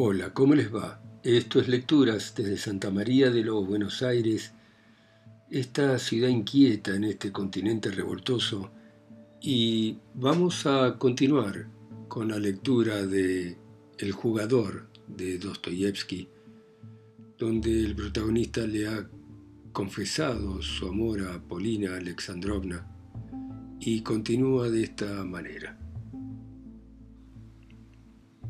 Hola, ¿cómo les va? Esto es Lecturas desde Santa María de los Buenos Aires, esta ciudad inquieta en este continente revoltoso, y vamos a continuar con la lectura de El jugador de Dostoyevsky, donde el protagonista le ha confesado su amor a Polina Alexandrovna y continúa de esta manera.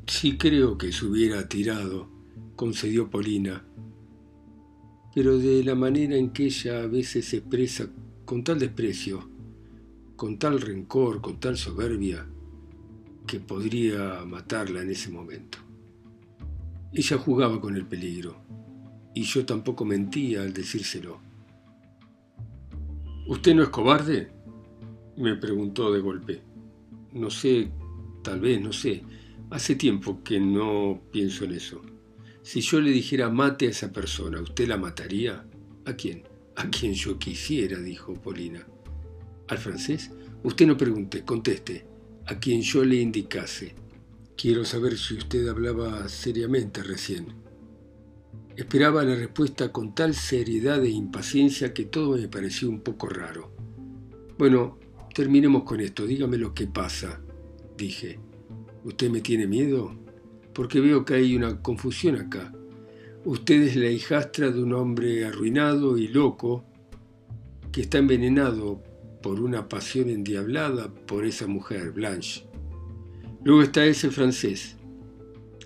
Sí creo que se hubiera tirado, concedió Polina, pero de la manera en que ella a veces se expresa con tal desprecio, con tal rencor, con tal soberbia, que podría matarla en ese momento. Ella jugaba con el peligro, y yo tampoco mentía al decírselo. ¿Usted no es cobarde? me preguntó de golpe. No sé, tal vez, no sé. Hace tiempo que no pienso en eso. Si yo le dijera mate a esa persona, ¿usted la mataría? ¿A quién? A quien yo quisiera, dijo Polina. ¿Al francés? Usted no pregunte, conteste. A quien yo le indicase. Quiero saber si usted hablaba seriamente recién. Esperaba la respuesta con tal seriedad e impaciencia que todo me pareció un poco raro. Bueno, terminemos con esto, dígame lo que pasa, dije. ¿Usted me tiene miedo? Porque veo que hay una confusión acá. Usted es la hijastra de un hombre arruinado y loco que está envenenado por una pasión endiablada por esa mujer, Blanche. Luego está ese francés,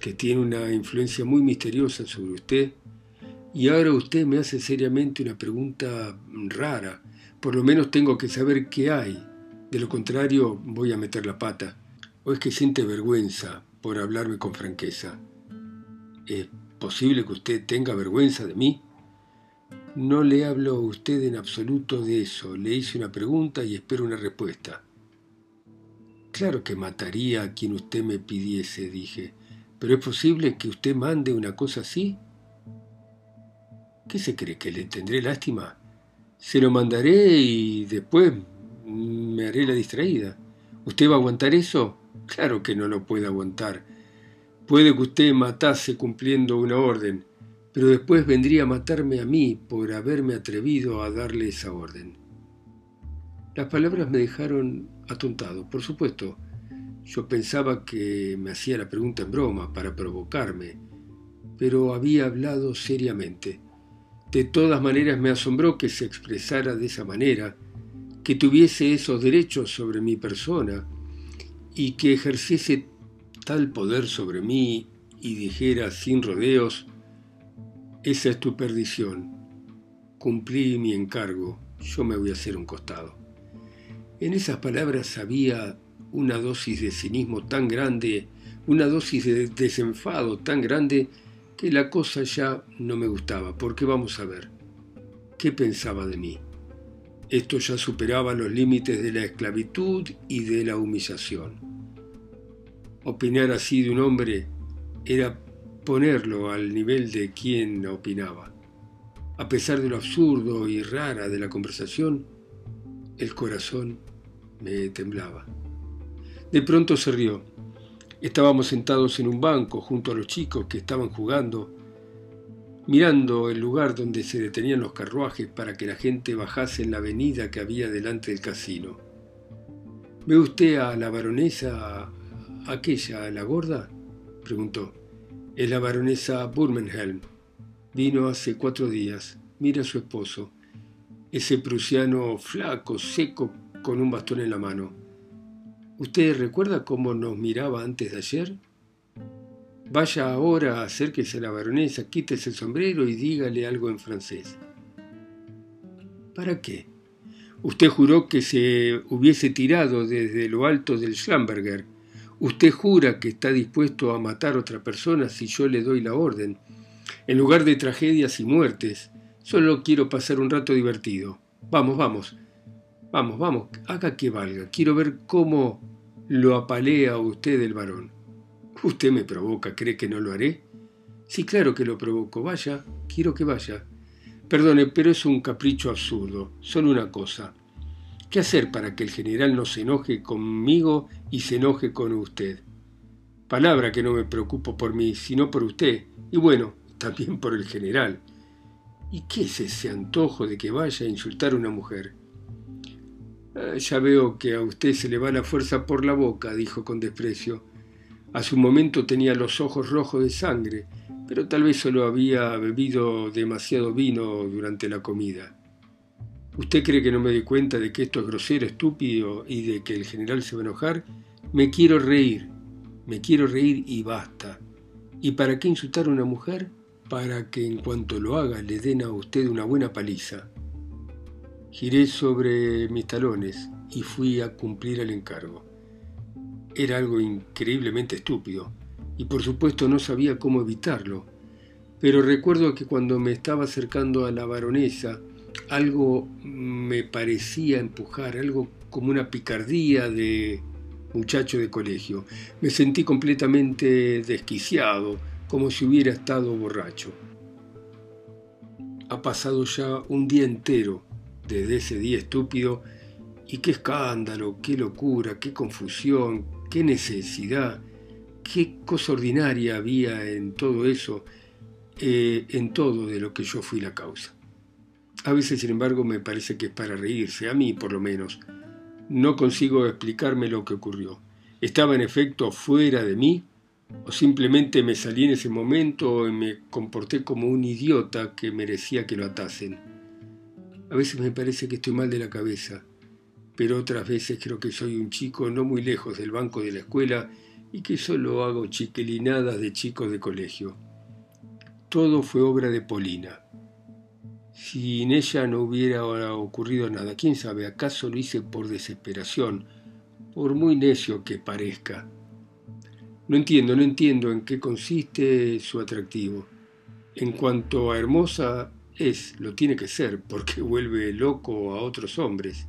que tiene una influencia muy misteriosa sobre usted, y ahora usted me hace seriamente una pregunta rara. Por lo menos tengo que saber qué hay. De lo contrario, voy a meter la pata. ¿O es que siente vergüenza por hablarme con franqueza? ¿Es posible que usted tenga vergüenza de mí? No le hablo a usted en absoluto de eso. Le hice una pregunta y espero una respuesta. Claro que mataría a quien usted me pidiese, dije. ¿Pero es posible que usted mande una cosa así? ¿Qué se cree? ¿Que le tendré lástima? Se lo mandaré y después me haré la distraída. ¿Usted va a aguantar eso? Claro que no lo puede aguantar. Puede que usted matase cumpliendo una orden, pero después vendría a matarme a mí por haberme atrevido a darle esa orden. Las palabras me dejaron atontado, por supuesto. Yo pensaba que me hacía la pregunta en broma, para provocarme, pero había hablado seriamente. De todas maneras me asombró que se expresara de esa manera, que tuviese esos derechos sobre mi persona, y que ejerciese tal poder sobre mí y dijera sin rodeos, esa es tu perdición, cumplí mi encargo, yo me voy a hacer un costado. En esas palabras había una dosis de cinismo tan grande, una dosis de desenfado tan grande, que la cosa ya no me gustaba, porque vamos a ver, ¿qué pensaba de mí? Esto ya superaba los límites de la esclavitud y de la humillación. Opinar así de un hombre era ponerlo al nivel de quien opinaba. A pesar de lo absurdo y rara de la conversación, el corazón me temblaba. De pronto se rió. Estábamos sentados en un banco junto a los chicos que estaban jugando mirando el lugar donde se detenían los carruajes para que la gente bajase en la avenida que había delante del casino. ¿Ve usted a la baronesa, aquella, la gorda? preguntó. Es la baronesa Burmenhelm. Vino hace cuatro días. Mira a su esposo. Ese prusiano flaco, seco, con un bastón en la mano. ¿Usted recuerda cómo nos miraba antes de ayer? Vaya ahora, acérquese a la baronesa, quítese el sombrero y dígale algo en francés. ¿Para qué? Usted juró que se hubiese tirado desde lo alto del Schlamberger. Usted jura que está dispuesto a matar a otra persona si yo le doy la orden. En lugar de tragedias y muertes, solo quiero pasar un rato divertido. Vamos, vamos. Vamos, vamos, haga que valga. Quiero ver cómo lo apalea usted el varón. Usted me provoca, ¿cree que no lo haré? Sí, claro que lo provoco. Vaya, quiero que vaya. Perdone, pero es un capricho absurdo. Solo una cosa. ¿Qué hacer para que el general no se enoje conmigo y se enoje con usted? Palabra que no me preocupo por mí, sino por usted, y bueno, también por el general. ¿Y qué es ese antojo de que vaya a insultar a una mujer? Ah, ya veo que a usted se le va la fuerza por la boca, dijo con desprecio. A su momento tenía los ojos rojos de sangre, pero tal vez solo había bebido demasiado vino durante la comida. ¿Usted cree que no me doy cuenta de que esto es grosero, estúpido y de que el general se va a enojar? Me quiero reír, me quiero reír y basta. ¿Y para qué insultar a una mujer? Para que en cuanto lo haga le den a usted una buena paliza. Giré sobre mis talones y fui a cumplir el encargo. Era algo increíblemente estúpido y por supuesto no sabía cómo evitarlo. Pero recuerdo que cuando me estaba acercando a la baronesa, algo me parecía empujar, algo como una picardía de muchacho de colegio. Me sentí completamente desquiciado, como si hubiera estado borracho. Ha pasado ya un día entero desde ese día estúpido y qué escándalo, qué locura, qué confusión, qué necesidad, qué cosa ordinaria había en todo eso, eh, en todo de lo que yo fui la causa. A veces, sin embargo, me parece que es para reírse, a mí por lo menos. No consigo explicarme lo que ocurrió. ¿Estaba en efecto fuera de mí? ¿O simplemente me salí en ese momento y me comporté como un idiota que merecía que lo atasen? A veces me parece que estoy mal de la cabeza pero otras veces creo que soy un chico no muy lejos del banco de la escuela y que solo hago chiquilinadas de chicos de colegio. Todo fue obra de Polina. Sin ella no hubiera ocurrido nada. ¿Quién sabe? ¿Acaso lo hice por desesperación? Por muy necio que parezca. No entiendo, no entiendo en qué consiste su atractivo. En cuanto a hermosa, es, lo tiene que ser, porque vuelve loco a otros hombres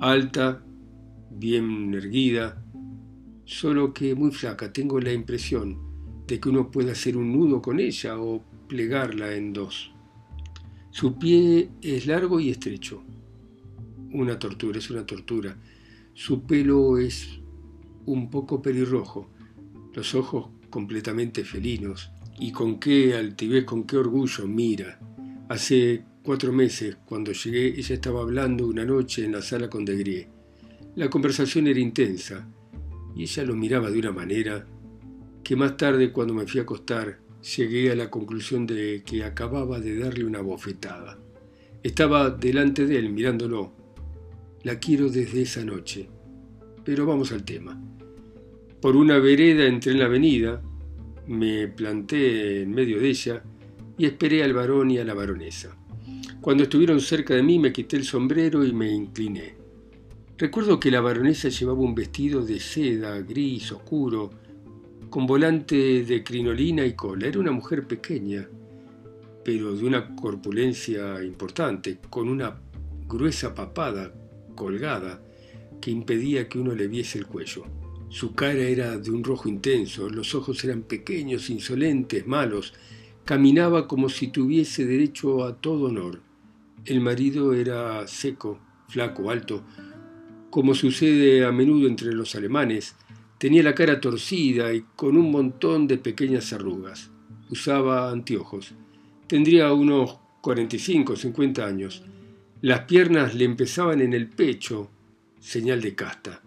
alta, bien erguida, solo que muy flaca. Tengo la impresión de que uno puede hacer un nudo con ella o plegarla en dos. Su pie es largo y estrecho. Una tortura, es una tortura. Su pelo es un poco pelirrojo, los ojos completamente felinos. Y con qué altivez, con qué orgullo mira. Hace cuatro meses, cuando llegué, ella estaba hablando una noche en la sala con Degrie. La conversación era intensa y ella lo miraba de una manera que más tarde, cuando me fui a acostar, llegué a la conclusión de que acababa de darle una bofetada. Estaba delante de él mirándolo. La quiero desde esa noche. Pero vamos al tema. Por una vereda entré en la avenida, me planté en medio de ella y esperé al varón y a la baronesa. Cuando estuvieron cerca de mí me quité el sombrero y me incliné. Recuerdo que la baronesa llevaba un vestido de seda gris oscuro, con volante de crinolina y cola. Era una mujer pequeña, pero de una corpulencia importante, con una gruesa papada colgada que impedía que uno le viese el cuello. Su cara era de un rojo intenso, los ojos eran pequeños, insolentes, malos. Caminaba como si tuviese derecho a todo honor. El marido era seco, flaco, alto, como sucede a menudo entre los alemanes. Tenía la cara torcida y con un montón de pequeñas arrugas. Usaba anteojos. Tendría unos 45 o 50 años. Las piernas le empezaban en el pecho, señal de casta,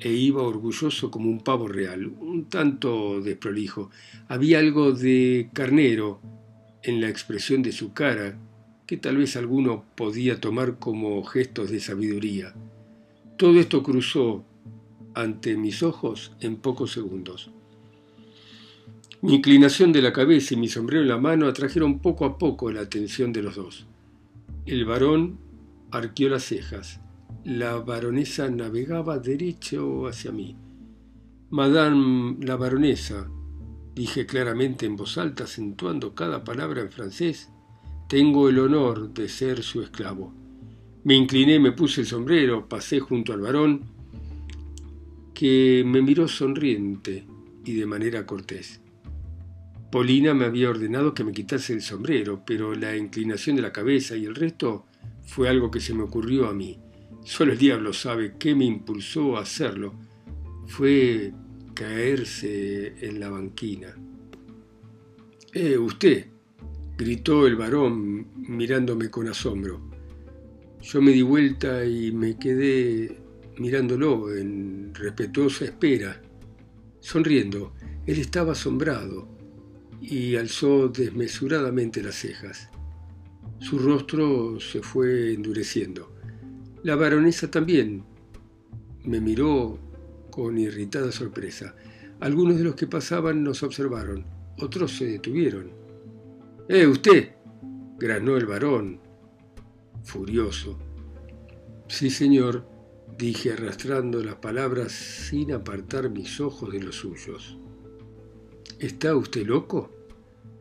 e iba orgulloso como un pavo real, un tanto desprolijo. Había algo de carnero en la expresión de su cara que tal vez alguno podía tomar como gestos de sabiduría. Todo esto cruzó ante mis ojos en pocos segundos. Mi inclinación de la cabeza y mi sombrero en la mano atrajeron poco a poco la atención de los dos. El varón arqueó las cejas. La baronesa navegaba derecho hacia mí. Madame la baronesa, dije claramente en voz alta, acentuando cada palabra en francés, tengo el honor de ser su esclavo. Me incliné, me puse el sombrero, pasé junto al varón, que me miró sonriente y de manera cortés. Polina me había ordenado que me quitase el sombrero, pero la inclinación de la cabeza y el resto fue algo que se me ocurrió a mí. Solo el diablo sabe qué me impulsó a hacerlo. Fue caerse en la banquina. ¡Eh, usted! Gritó el varón mirándome con asombro. Yo me di vuelta y me quedé mirándolo en respetuosa espera. Sonriendo, él estaba asombrado y alzó desmesuradamente las cejas. Su rostro se fue endureciendo. La baronesa también me miró con irritada sorpresa. Algunos de los que pasaban nos observaron, otros se detuvieron. ¡Eh, usted! granó el varón, furioso. Sí, señor, dije arrastrando las palabras sin apartar mis ojos de los suyos. ¿Está usted loco?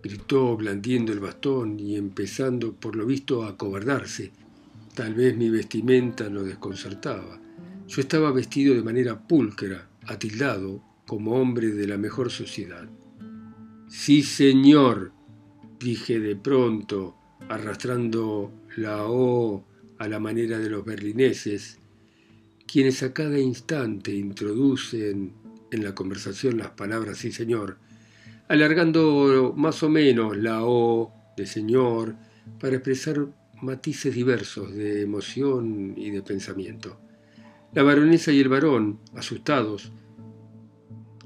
gritó blandiendo el bastón y empezando por lo visto a acobardarse. Tal vez mi vestimenta lo desconcertaba. Yo estaba vestido de manera pulcra, atildado, como hombre de la mejor sociedad. Sí, señor, dije de pronto, arrastrando la O a la manera de los berlineses, quienes a cada instante introducen en la conversación las palabras sí señor, alargando más o menos la O de señor para expresar matices diversos de emoción y de pensamiento. La baronesa y el varón, asustados,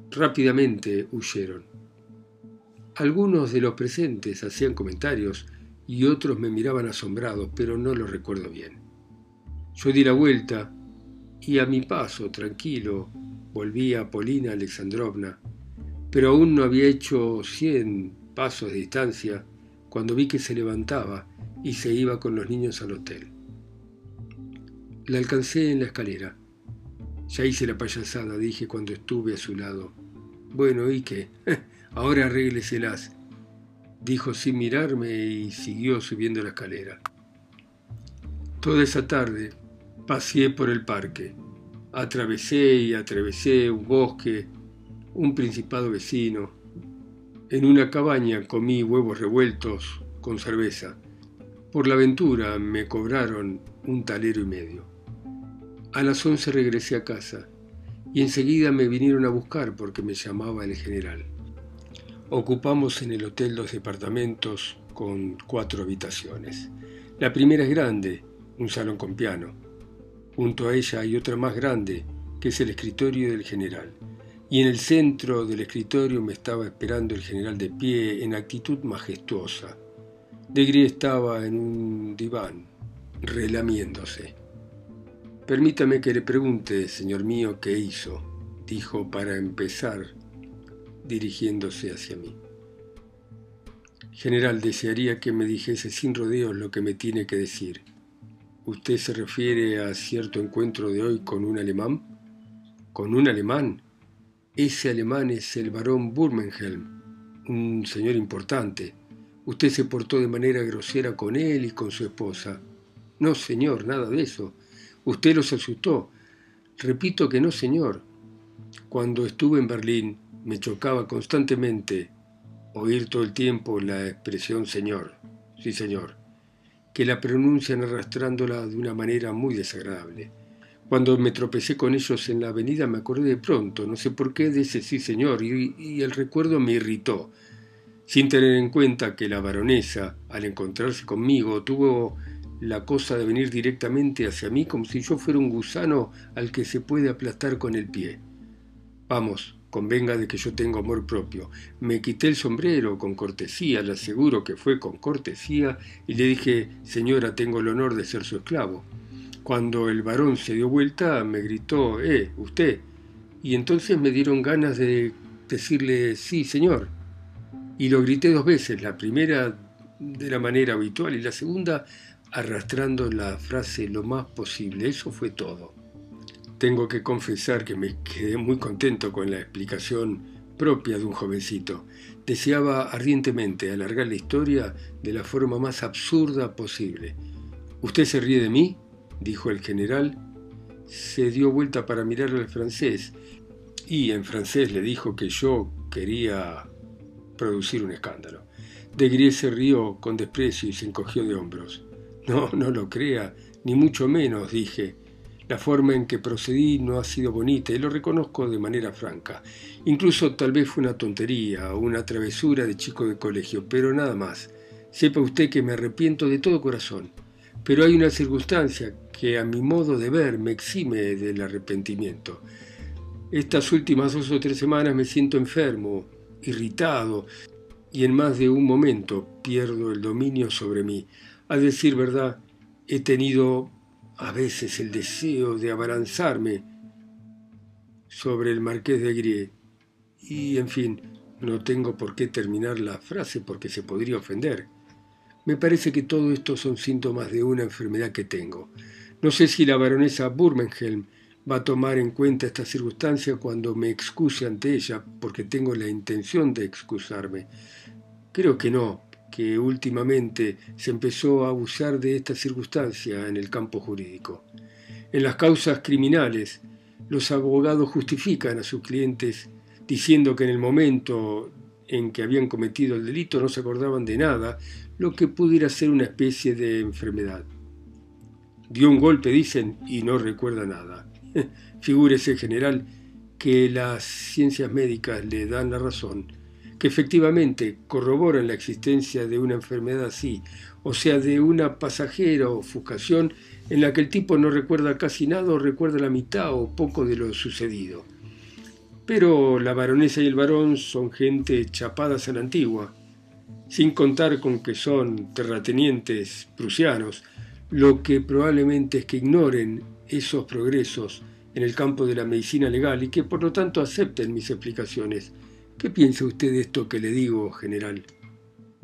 rápidamente huyeron. Algunos de los presentes hacían comentarios y otros me miraban asombrados, pero no lo recuerdo bien. Yo di la vuelta y a mi paso, tranquilo, volví a Polina Alexandrovna, pero aún no había hecho cien pasos de distancia cuando vi que se levantaba y se iba con los niños al hotel. La alcancé en la escalera. Ya hice la payasada, dije cuando estuve a su lado. Bueno, ¿y qué? Ahora arrégleselas, dijo sin mirarme y siguió subiendo la escalera. Toda esa tarde paseé por el parque. Atravesé y atravesé un bosque, un principado vecino. En una cabaña comí huevos revueltos con cerveza. Por la aventura me cobraron un talero y medio. A las once regresé a casa y enseguida me vinieron a buscar porque me llamaba el general. Ocupamos en el hotel dos departamentos con cuatro habitaciones. La primera es grande, un salón con piano. Junto a ella hay otra más grande, que es el escritorio del general. Y en el centro del escritorio me estaba esperando el general de pie en actitud majestuosa. Degri estaba en un diván, relamiéndose. Permítame que le pregunte, señor mío, qué hizo, dijo para empezar, dirigiéndose hacia mí. General, desearía que me dijese sin rodeos lo que me tiene que decir. ¿Usted se refiere a cierto encuentro de hoy con un alemán? ¿Con un alemán? Ese alemán es el barón Burmenhelm, un señor importante. Usted se portó de manera grosera con él y con su esposa. No, señor, nada de eso. Usted los asustó. Repito que no, señor. Cuando estuve en Berlín me chocaba constantemente oír todo el tiempo la expresión señor. Sí, señor. Que la pronuncian arrastrándola de una manera muy desagradable. Cuando me tropecé con ellos en la avenida me acordé de pronto, no sé por qué, de ese sí señor, y, y el recuerdo me irritó, sin tener en cuenta que la baronesa, al encontrarse conmigo, tuvo la cosa de venir directamente hacia mí como si yo fuera un gusano al que se puede aplastar con el pie. Vamos, convenga de que yo tengo amor propio. Me quité el sombrero con cortesía, le aseguro que fue con cortesía, y le dije, señora, tengo el honor de ser su esclavo. Cuando el varón se dio vuelta, me gritó, eh, usted. Y entonces me dieron ganas de decirle, sí, señor. Y lo grité dos veces, la primera de la manera habitual y la segunda arrastrando la frase lo más posible. Eso fue todo. Tengo que confesar que me quedé muy contento con la explicación propia de un jovencito. Deseaba ardientemente alargar la historia de la forma más absurda posible. ¿Usted se ríe de mí? dijo el general. Se dio vuelta para mirar al francés y en francés le dijo que yo quería producir un escándalo. De se rió con desprecio y se encogió de hombros. No, no lo crea, ni mucho menos, dije. La forma en que procedí no ha sido bonita y lo reconozco de manera franca. Incluso tal vez fue una tontería o una travesura de chico de colegio, pero nada más. Sepa usted que me arrepiento de todo corazón. Pero hay una circunstancia que a mi modo de ver me exime del arrepentimiento. Estas últimas dos o tres semanas me siento enfermo, irritado, y en más de un momento pierdo el dominio sobre mí. A decir verdad, he tenido a veces el deseo de abalanzarme sobre el marqués de Grie. Y, en fin, no tengo por qué terminar la frase porque se podría ofender. Me parece que todo esto son síntomas de una enfermedad que tengo. No sé si la baronesa Burmenhelm va a tomar en cuenta esta circunstancia cuando me excuse ante ella, porque tengo la intención de excusarme. Creo que no, que últimamente se empezó a abusar de esta circunstancia en el campo jurídico. En las causas criminales, los abogados justifican a sus clientes diciendo que en el momento en que habían cometido el delito no se acordaban de nada, lo que pudiera ser una especie de enfermedad. Dio un golpe, dicen, y no recuerda nada. Figúrese, general, que las ciencias médicas le dan la razón que efectivamente corroboran la existencia de una enfermedad así, o sea, de una pasajera ofuscación en la que el tipo no recuerda casi nada o recuerda la mitad o poco de lo sucedido. Pero la baronesa y el varón son gente chapadas a la antigua, sin contar con que son terratenientes prusianos, lo que probablemente es que ignoren esos progresos en el campo de la medicina legal y que por lo tanto acepten mis explicaciones ¿Qué piensa usted de esto que le digo, general?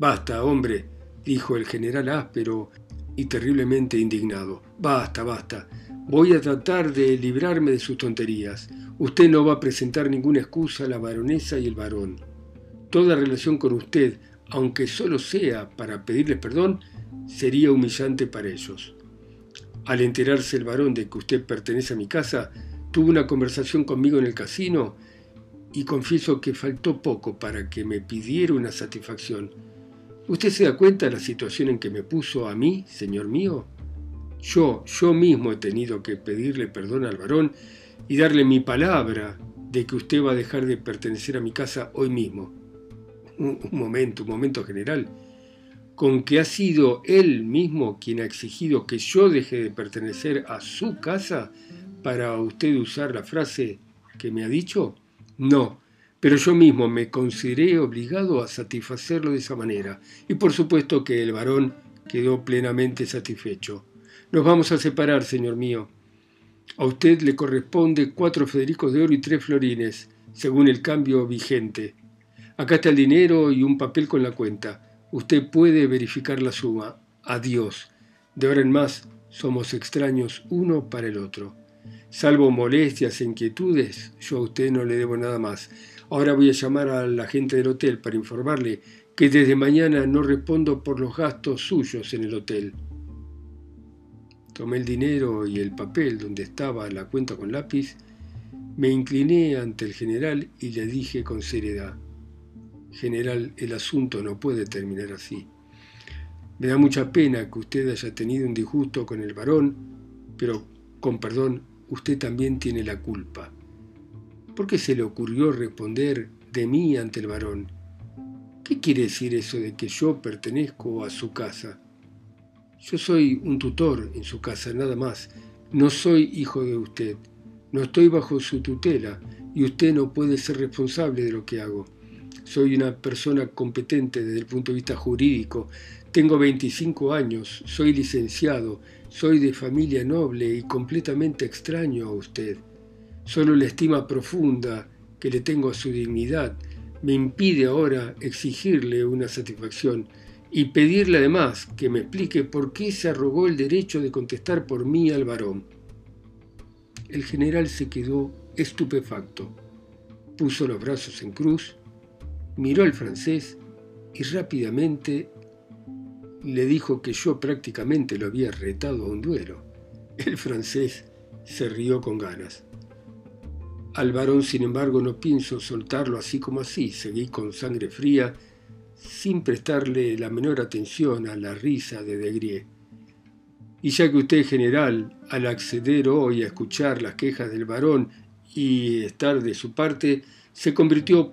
Basta, hombre, dijo el general áspero y terriblemente indignado. Basta, basta. Voy a tratar de librarme de sus tonterías. Usted no va a presentar ninguna excusa a la baronesa y el varón. Toda relación con usted, aunque solo sea para pedirles perdón, sería humillante para ellos. Al enterarse el varón de que usted pertenece a mi casa, tuvo una conversación conmigo en el casino y confieso que faltó poco para que me pidiera una satisfacción. ¿Usted se da cuenta de la situación en que me puso a mí, señor mío? Yo, yo mismo he tenido que pedirle perdón al varón y darle mi palabra de que usted va a dejar de pertenecer a mi casa hoy mismo. Un, momento, un momento general. Con que ha sido él mismo quien ha exigido que yo deje de pertenecer a su casa para usted usar la frase que me ha dicho. No, pero yo mismo me consideré obligado a satisfacerlo de esa manera, y por supuesto que el varón quedó plenamente satisfecho. Nos vamos a separar, señor mío. A usted le corresponde cuatro Federicos de oro y tres florines, según el cambio vigente. Acá está el dinero y un papel con la cuenta. Usted puede verificar la suma. Adiós. De ahora en más somos extraños uno para el otro. Salvo molestias e inquietudes, yo a usted no le debo nada más. Ahora voy a llamar a la gente del hotel para informarle que desde mañana no respondo por los gastos suyos en el hotel. Tomé el dinero y el papel donde estaba la cuenta con lápiz, me incliné ante el general y le dije con seriedad, General, el asunto no puede terminar así. Me da mucha pena que usted haya tenido un disgusto con el varón, pero con perdón usted también tiene la culpa. ¿Por qué se le ocurrió responder de mí ante el varón? ¿Qué quiere decir eso de que yo pertenezco a su casa? Yo soy un tutor en su casa, nada más. No soy hijo de usted. No estoy bajo su tutela y usted no puede ser responsable de lo que hago. Soy una persona competente desde el punto de vista jurídico. Tengo 25 años, soy licenciado, soy de familia noble y completamente extraño a usted. Solo la estima profunda que le tengo a su dignidad me impide ahora exigirle una satisfacción y pedirle además que me explique por qué se arrogó el derecho de contestar por mí al varón. El general se quedó estupefacto, puso los brazos en cruz, miró al francés y rápidamente le dijo que yo prácticamente lo había retado a un duelo. El francés se rió con ganas. Al varón, sin embargo, no pienso soltarlo así como así. Seguí con sangre fría, sin prestarle la menor atención a la risa de Degrier. Y ya que usted, general, al acceder hoy a escuchar las quejas del varón y estar de su parte, se convirtió,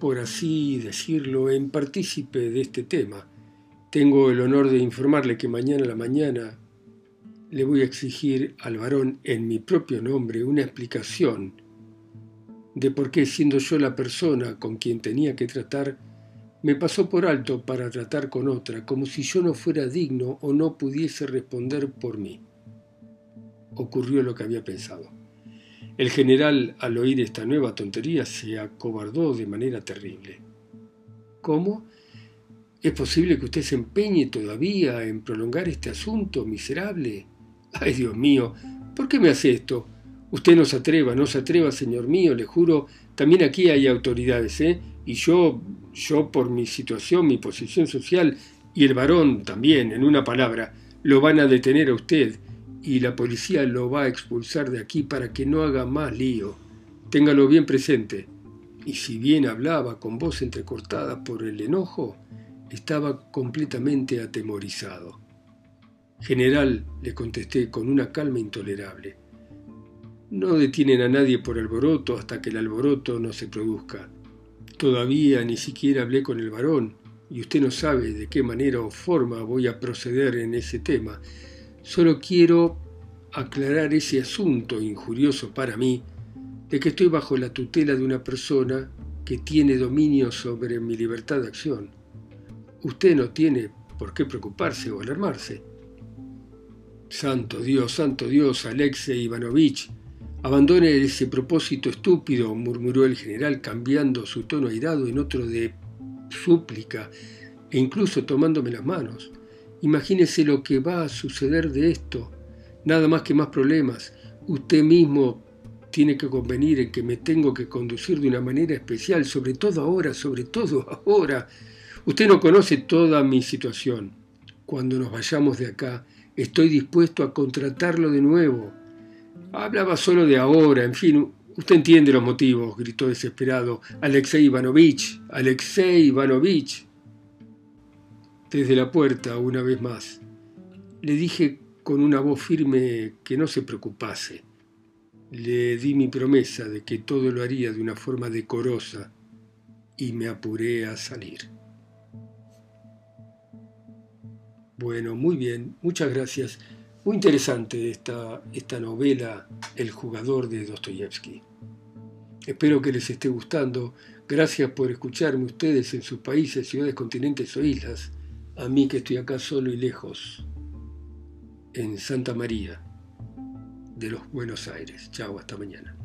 por así decirlo, en partícipe de este tema. Tengo el honor de informarle que mañana a la mañana le voy a exigir al varón en mi propio nombre una explicación de por qué, siendo yo la persona con quien tenía que tratar, me pasó por alto para tratar con otra, como si yo no fuera digno o no pudiese responder por mí. Ocurrió lo que había pensado. El general, al oír esta nueva tontería, se acobardó de manera terrible. ¿Cómo? ¿Es posible que usted se empeñe todavía en prolongar este asunto miserable? Ay, Dios mío, ¿por qué me hace esto? Usted no se atreva, no se atreva, señor mío, le juro, también aquí hay autoridades, ¿eh? Y yo, yo por mi situación, mi posición social, y el varón también, en una palabra, lo van a detener a usted, y la policía lo va a expulsar de aquí para que no haga más lío. Téngalo bien presente. Y si bien hablaba con voz entrecortada por el enojo, estaba completamente atemorizado. General, le contesté con una calma intolerable. No detienen a nadie por alboroto hasta que el alboroto no se produzca. Todavía ni siquiera hablé con el varón, y usted no sabe de qué manera o forma voy a proceder en ese tema. Solo quiero aclarar ese asunto injurioso para mí de que estoy bajo la tutela de una persona que tiene dominio sobre mi libertad de acción. Usted no tiene por qué preocuparse o alarmarse. Santo Dios, santo Dios, Alexei Ivanovich, Abandone ese propósito estúpido, murmuró el general cambiando su tono airado en otro de súplica e incluso tomándome las manos. Imagínese lo que va a suceder de esto. Nada más que más problemas. Usted mismo tiene que convenir en que me tengo que conducir de una manera especial, sobre todo ahora, sobre todo ahora. Usted no conoce toda mi situación. Cuando nos vayamos de acá, estoy dispuesto a contratarlo de nuevo Hablaba solo de ahora, en fin, usted entiende los motivos, gritó desesperado Alexei Ivanovich, Alexei Ivanovich. Desde la puerta, una vez más, le dije con una voz firme que no se preocupase. Le di mi promesa de que todo lo haría de una forma decorosa y me apuré a salir. Bueno, muy bien, muchas gracias. Muy interesante esta, esta novela El jugador de Dostoyevsky. Espero que les esté gustando. Gracias por escucharme ustedes en sus países, ciudades, continentes o islas. A mí que estoy acá solo y lejos, en Santa María de los Buenos Aires. Chao, hasta mañana.